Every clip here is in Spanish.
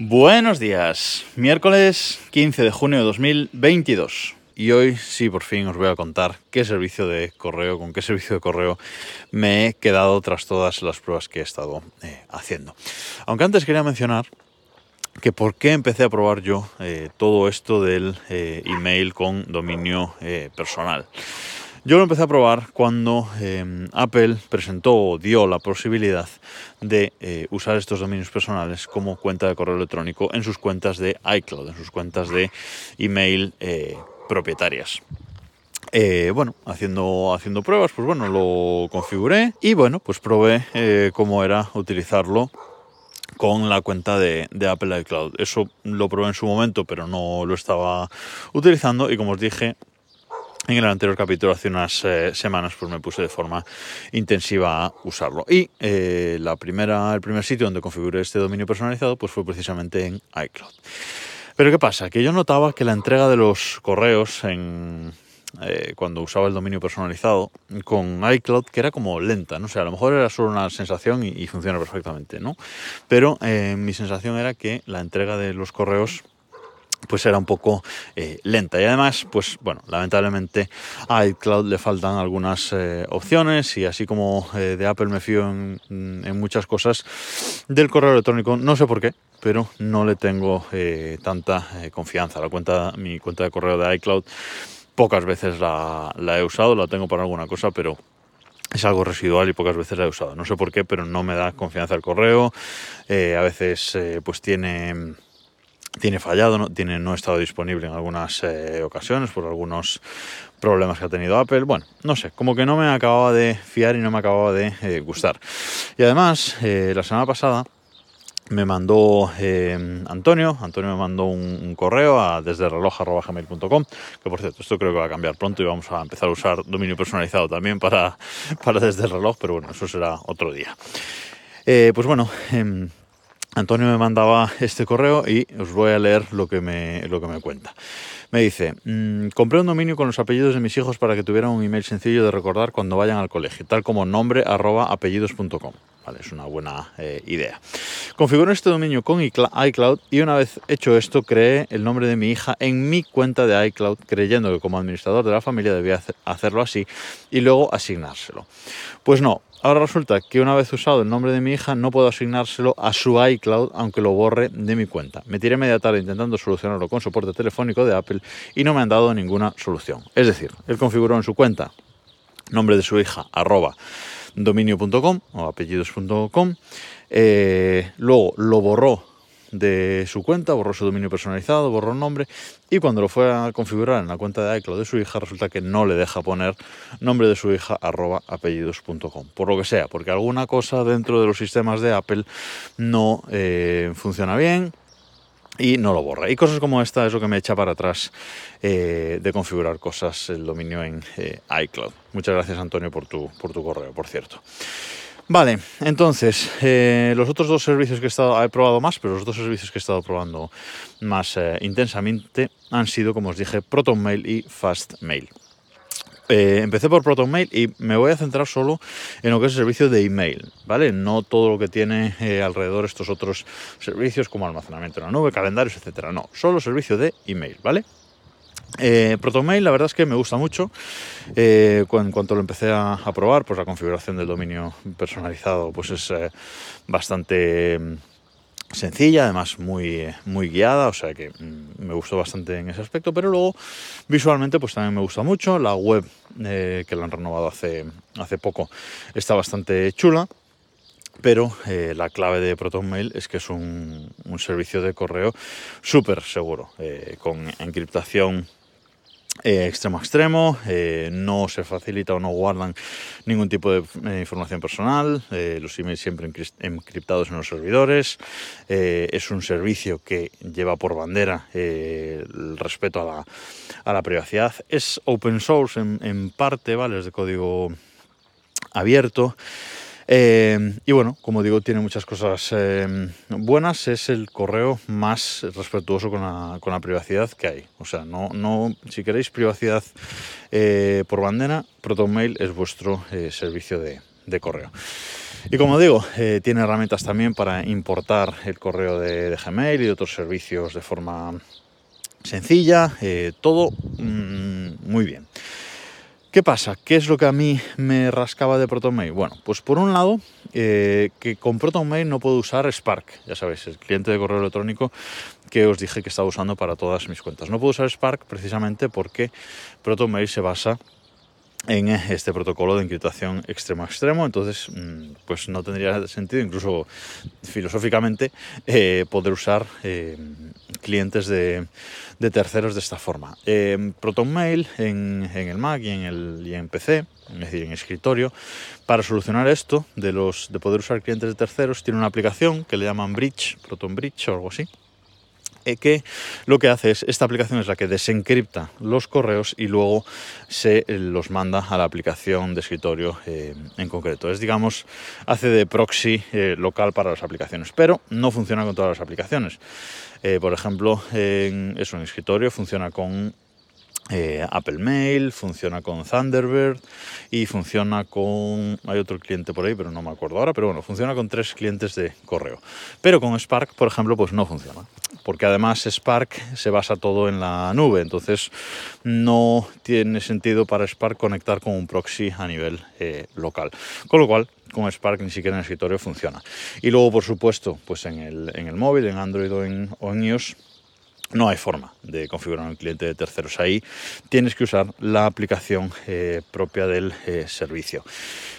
Buenos días, miércoles 15 de junio de 2022. Y hoy sí, por fin os voy a contar qué servicio de correo, con qué servicio de correo me he quedado tras todas las pruebas que he estado eh, haciendo. Aunque antes quería mencionar que por qué empecé a probar yo eh, todo esto del eh, email con dominio personal. Yo lo empecé a probar cuando em, Apple presentó o dio la posibilidad de eh, usar estos dominios personales como cuenta de correo electrónico en sus cuentas de iCloud, en sus cuentas de email eh, propietarias. Eh, bueno, haciendo, haciendo pruebas, pues bueno, lo configuré y bueno, pues probé cómo era utilizarlo con la cuenta de, de, Apple iCloud. Eso lo probé en su momento, pero no lo estaba utilizando y como os dije, en el anterior capítulo, hace unas eh, semanas, pues me puse de forma intensiva a usarlo. Y eh, la primera, el primer sitio donde configuré este dominio personalizado pues fue precisamente en iCloud. Pero ¿qué pasa? Que yo notaba que la entrega de los correos en, eh, cuando usaba el dominio personalizado con iCloud, que era como lenta, no sé, a lo mejor era solo una sensación y funciona perfectamente, ¿no? Pero mi sensación era que la entrega de los correos pues era un poco eh, lenta y además pues bueno lamentablemente a iCloud le faltan algunas eh, opciones y así como eh, de Apple me fío en, muchas cosas del correo electrónico no sé por qué pero no le tengo tanta confianza la cuenta mi cuenta de correo de iCloud pocas veces la, la he usado la tengo para alguna cosa pero es algo residual y pocas veces la he usado. No sé por qué, pero no me da confianza el correo. a veces pues tiene tiene fallado, no, tiene, no ha estado disponible en algunas eh, ocasiones por algunos problemas que ha tenido Apple. Bueno, no sé, como que no me acababa de fiar y no me acababa de eh, gustar. Y además, eh, la semana pasada me mandó Antonio, Antonio me mandó un, correo a desde reloj.gmail.com, que por cierto, esto creo que va a cambiar pronto y vamos a empezar a usar dominio personalizado también para, para desde el reloj, pero bueno, eso será otro día. pues bueno, em, Antonio me mandaba este correo y os voy a leer lo que me, lo que me cuenta. Me dice, mm, compré un dominio con los apellidos de mis hijos para que tuvieran un email sencillo de recordar cuando vayan al colegio, tal como nombre arroba. Vale, es una buena eh, idea. Configuro este dominio con iCloud y una vez hecho esto creé el nombre de mi hija en mi cuenta de iCloud creyendo que como administrador de la familia debía hacerlo así y luego asignárselo. Pues no, Ahora resulta que una vez usado el nombre de mi hija no puedo asignárselo a su iCloud aunque lo borre de mi cuenta. Me tiré media tarde intentando solucionarlo con soporte telefónico de Apple y no me han dado ninguna solución. Es decir, él configuró en su cuenta nombre de su hija arroba dominio.com o apellidos.com, eh, luego lo borró de su cuenta, borró su dominio personalizado, borró el nombre y cuando lo fue a configurar en la cuenta de iCloud de su hija resulta que no le deja poner nombre de su hija arroba apellidos.com. Por lo que sea, porque alguna cosa dentro de los sistemas de Apple no eh, funciona bien, y no lo borra. Y cosas como esta es lo que me echa para atrás eh, de configurar cosas, el dominio en eh, iCloud. Muchas gracias Antonio por tu, por tu correo, por cierto. Vale, entonces, eh, los otros dos servicios que he estado, he probado más, pero los dos servicios que he estado probando más intensamente han sido, como os dije, ProtonMail y FastMail. Eh, empecé por ProtonMail y me voy a centrar solo en lo que es el servicio de email, ¿vale? No todo lo que tiene alrededor estos otros servicios como almacenamiento en la nube, calendarios, etcétera. No, solo servicio de email, ¿vale? Eh, ProtonMail la verdad es que me gusta mucho. Eh, en cuanto lo empecé a, probar, pues la configuración del dominio personalizado pues es eh, bastante mm, sencilla, además muy, muy guiada, o sea que mm, me gustó bastante en ese aspecto, pero luego visualmente pues también me gusta mucho. La web que la han renovado hace, hace poco está bastante chula. Pero la clave de ProtonMail es que es un, un servicio de correo súper seguro, con encriptación eh, extremo a extremo, eh, no se facilita o no guardan ningún tipo de eh, información personal, los emails siempre encriptados en los servidores, es un servicio que lleva por bandera el respeto a la, a la, privacidad, es open source en, en parte, ¿vale? es de código abierto. Eh, y bueno, como digo, tiene muchas cosas eh, buenas. Es el correo más respetuoso con la, privacidad que hay. O sea, no, no, si queréis privacidad eh, por bandera, ProtonMail es vuestro servicio de, correo. Y como digo, tiene herramientas también para importar el correo de, Gmail y de otros servicios de forma sencilla, todo mm, muy bien. ¿Qué pasa? ¿Qué es lo que a mí me rascaba de ProtonMail? Bueno, pues por un lado, eh, que con ProtonMail no puedo usar Spark, ya sabéis, el cliente de correo electrónico que os dije que estaba usando para todas mis cuentas. No puedo usar Spark precisamente porque ProtonMail se basa en este protocolo de encriptación extremo a extremo, entonces mm, pues no tendría sentido, incluso filosóficamente, eh, poder usar eh, clientes de, terceros de esta forma. Eh, ProtonMail en, en, el Mac y en, el, y en PC, es decir, en escritorio, para solucionar esto de, los, de poder usar clientes de terceros, tiene una aplicación que le llaman Bridge, Proton Bridge o algo así, que lo que hace es, esta aplicación es la que desencripta los correos y luego se eh, los manda a la aplicación de escritorio eh, en concreto. Es, digamos, hace de proxy local para las aplicaciones, pero no funciona con todas las aplicaciones. por ejemplo, en, eso en escritorio funciona con eh, Apple Mail, funciona con Thunderbird y funciona con... Hay otro cliente por ahí, pero no me acuerdo ahora, pero bueno, funciona con tres clientes de correo. Pero con Spark, por ejemplo, pues no funciona. Porque además Spark se basa todo en la nube, entonces no tiene sentido para Spark conectar con un proxy a nivel eh, local. Con lo cual, con Spark ni siquiera en el escritorio funciona. Y luego, por supuesto, pues en el, en el móvil, en Android o en, o en iOS, no hay forma de configurar un cliente de terceros. Ahí tienes que usar la aplicación eh, propia del eh, servicio.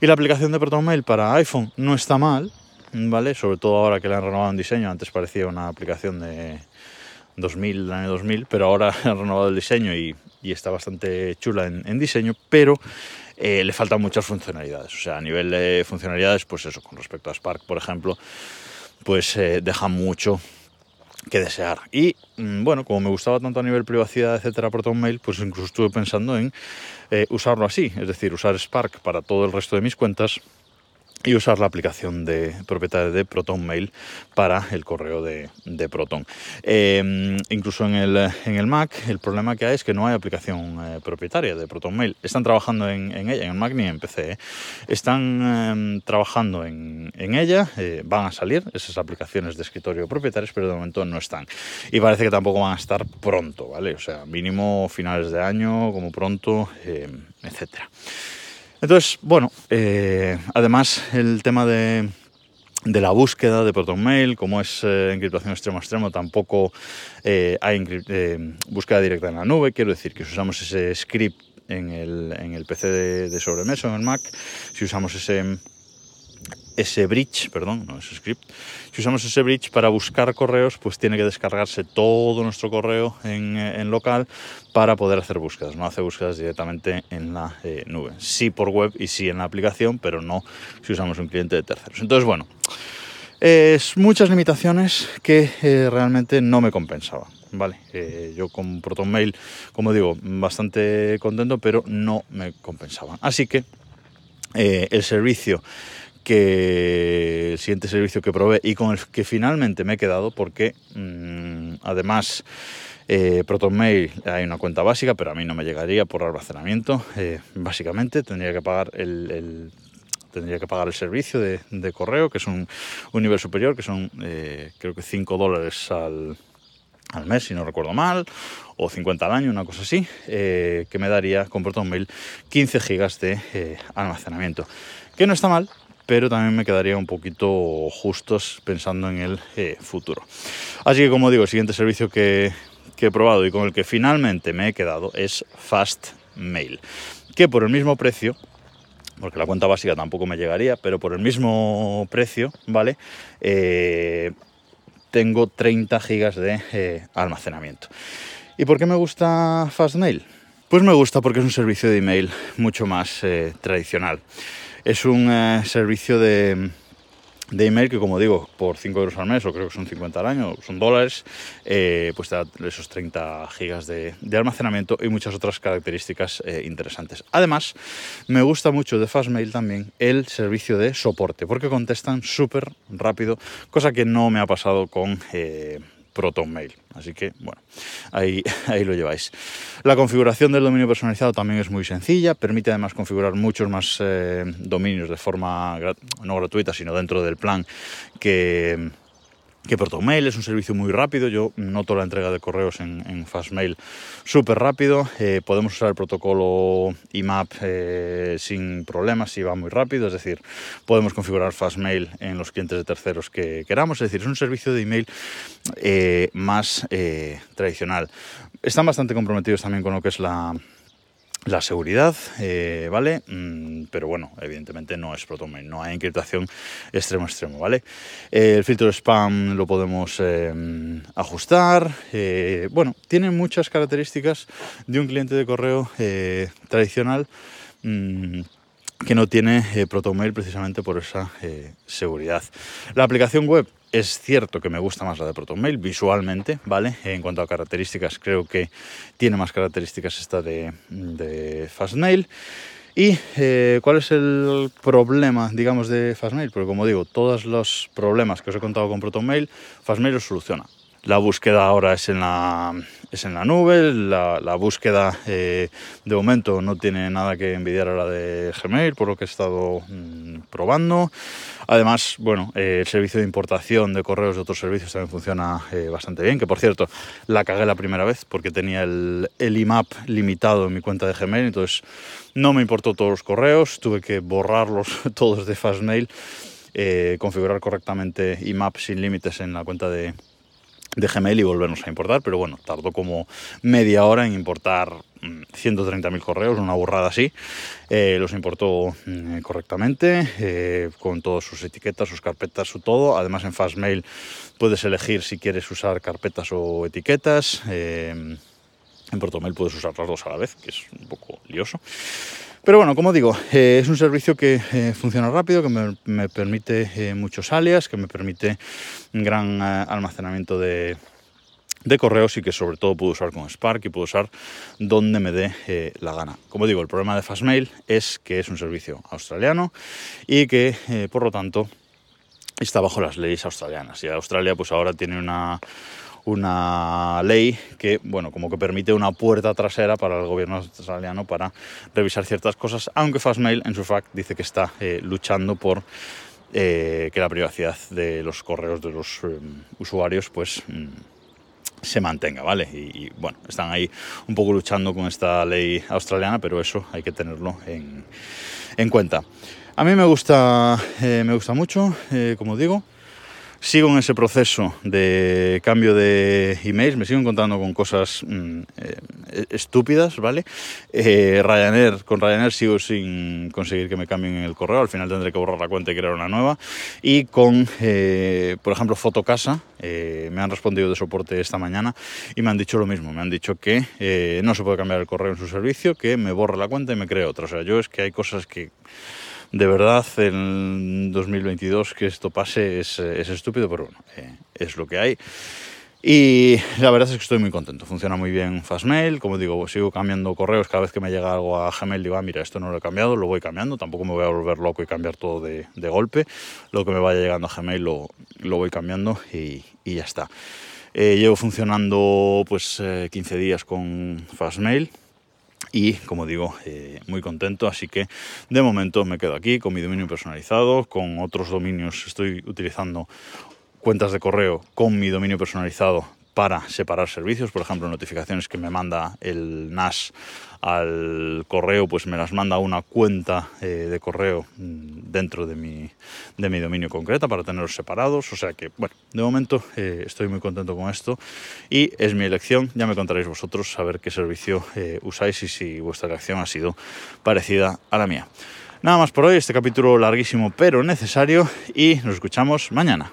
Y la aplicación de ProtonMail para iPhone no está mal, ¿vale? Sobre todo ahora que le han renovado en diseño. Antes parecía una aplicación de 2000, del año 2000, pero ahora han renovado el diseño y, está bastante chula en, diseño, pero eh, le faltan muchas funcionalidades. O sea, a nivel de funcionalidades, pues eso, con respecto a Spark, por ejemplo, pues deja mucho que desear. Y bueno, como me gustaba tanto a nivel privacidad, etcétera, ProtonMail, pues incluso estuve pensando en eh, usarlo así, es decir, usar Spark para todo el resto de mis cuentas y usar la aplicación de propietaria de Proton Mail para el correo de, Proton. Em, incluso en el, en el Mac, el problema que hay es que no hay aplicación eh, propietaria de Proton Mail. Están trabajando en, ella, en el Mac ni en PC. ¿eh? Están em, trabajando en, ella, eh, van a salir esas aplicaciones de escritorio propietarias, pero de momento no están. Y parece que tampoco van a estar pronto, ¿vale? O sea, mínimo finales de año, como pronto, em, etcétera. Entonces, bueno, eh, además el tema de, la búsqueda de ProtonMail, como es eh, encriptación extremo a extremo, tampoco eh, hay búsqueda directa en la nube. Quiero decir que si usamos ese script en el, PC de, de sobremesa, en el Mac, si usamos ese ese bridge, perdón, no ese script, si usamos ese bridge para buscar correos, pues tiene que descargarse todo nuestro correo en, eh, local para poder hacer búsquedas. No hace búsquedas directamente en la eh, nube. Sí por web y sí en la aplicación, pero no si usamos un cliente de terceros. Entonces, bueno, es muchas limitaciones que eh, realmente no me compensaban. Vale, yo con ProtonMail, como digo, bastante contento, pero no me compensaban. Así que el servicio que el siguiente servicio que probé y con el que finalmente me he quedado porque mm, además eh, ProtonMail hay una cuenta básica pero a mí no me llegaría por almacenamiento eh, básicamente tendría que pagar el, tendría que pagar el servicio de, correo que es un, nivel superior que son eh, creo que 5 dólares al, al mes, si no recuerdo mal, o 50 al año, una cosa así, que me daría con ProtonMail 15 gigas de almacenamiento. Que no está mal, pero también me quedaría un poquito justos pensando en el eh, futuro. Así que como digo, el siguiente servicio que, he probado y con el que finalmente me he quedado es Fastmail, que por el mismo precio porque la cuenta básica tampoco me llegaría, pero por el mismo precio, ¿vale? Eh, tengo 30 gigas de eh, almacenamiento. ¿Y por qué me gusta Fastmail? Pues me gusta porque es un servicio de email mucho más tradicional. Es un eh, servicio de, email que, como digo, por 5 euros al mes, o creo que son 50 al año, son dólares, eh, pues da esos 30 gigas de, almacenamiento y muchas otras características eh, interesantes. Además, me gusta mucho de Fastmail también el servicio de soporte, porque contestan súper rápido, cosa que no me ha pasado con ProtonMail. Así que, bueno, ahí, ahí lo lleváis. La configuración del dominio personalizado también es muy sencilla, permite además configurar muchos más eh, dominios de forma no gratuita, sino dentro del plan que que ProtonMail es un servicio muy rápido. Yo noto la entrega de correos en, Fastmail súper rápido. Eh, podemos usar el protocolo IMAP eh, sin problemas si va muy rápido. Es decir, podemos configurar Fastmail en los clientes de terceros que queramos. Es decir, es un servicio de email eh, más tradicional. Están bastante comprometidos también con lo que es la la seguridad, eh, ¿vale? Mm, pero bueno, evidentemente no es ProtonMail, no hay encriptación extremo extremo, ¿vale? Eh, el filtro spam lo podemos eh, ajustar, bueno, tiene muchas características de un cliente de correo tradicional mm, que no tiene ProtonMail precisamente por esa seguridad. La aplicación web es cierto que me gusta más la de ProtonMail visualmente, ¿vale? En cuanto a características, creo que tiene más características esta de, de Fastmail. ¿Y eh, cuál es el problema, digamos, de Fastmail? Porque como digo, todos los problemas que os he contado con ProtonMail, Fastmail los soluciona. La búsqueda ahora es en la, es en la nube, la, búsqueda eh, de momento no tiene nada que envidiar a la de Gmail, por lo que he estado mm, probando. Además, bueno, eh, el servicio de importación de correos de otros servicios también funciona eh, bastante bien, que por cierto, la cagué la primera vez porque tenía el, el IMAP limitado en mi cuenta de Gmail, entonces no me importó todos los correos, tuve que borrarlos todos de Fastmail, configurar correctamente IMAP sin límites en la cuenta de de Gmail y volvernos a importar, pero bueno, tardó como media hora en importar 130.000 mm, correos, una burrada así. Eh, los importó mm, correctamente, eh, con todas sus etiquetas, sus carpetas, su todo. Además en Fastmail puedes elegir si quieres usar carpetas o etiquetas. Eh, en ProtoMail puedes usar las dos a la vez, que es un poco lioso. Pero bueno, como digo, eh, es un servicio que eh, funciona rápido, que me, permite eh, muchos alias, que me permite un gran almacenamiento de, correos y que sobre todo puedo usar con Spark y puedo usar donde me dé la gana. Como digo, el problema de Fastmail es que es un servicio australiano y que por lo tanto está bajo las leyes australianas. Y Australia pues ahora tiene una una ley que, bueno, como que permite una puerta trasera para el gobierno australiano para revisar ciertas cosas, aunque Fastmail en su fact dice que está eh, luchando por eh, que la privacidad de los correos de los eh, usuarios, pues mm, se mantenga, ¿vale? Y, bueno, están ahí un poco luchando con esta ley australiana, pero eso hay que tenerlo en, en cuenta. A mí me gusta, me gusta mucho, como digo, sigo en ese proceso de cambio de emails, me sigo encontrando con cosas mm, eh, estúpidas, ¿vale? Eh, Ryanair, con Ryanair sigo sin conseguir que me cambien el correo, al final tendré que borrar la cuenta y crear una nueva. Y con, eh, por ejemplo, Fotocasa, me han respondido de soporte esta mañana y me han dicho lo mismo, me han dicho que no se puede cambiar el correo en su servicio, que me borre la cuenta y me cree otra. O sea, yo es que hay cosas que de verdad en 2022 que esto pase es, estúpido, pero bueno, eh, es lo que hay. Y la verdad es que estoy muy contento, funciona muy bien Fastmail, como digo, sigo cambiando correos. Cada vez que me llega algo a Gmail, digo, ah, mira, esto no lo he cambiado, lo voy cambiando, tampoco me voy a volver loco y cambiar todo de, golpe, lo que me vaya llegando a Gmail lo, lo voy cambiando y, ya está. Eh, llevo funcionando pues 15 eh, días con Fastmail, y como digo, eh, muy contento, así que de momento me quedo aquí con mi dominio personalizado, con otros dominios estoy utilizando cuentas de correo con mi dominio personalizado para separar servicios, por ejemplo, notificaciones que me manda el NAS al correo, pues me las manda una cuenta eh, de correo mm, dentro de mi, de mi dominio concreta para tenerlos separados. O sea que, bueno, de momento eh, estoy muy contento con esto y es mi elección. Ya me contaréis vosotros a ver qué servicio eh, usáis y si vuestra elección ha sido parecida a la mía. Nada más por hoy, este capítulo larguísimo pero necesario y nos escuchamos mañana.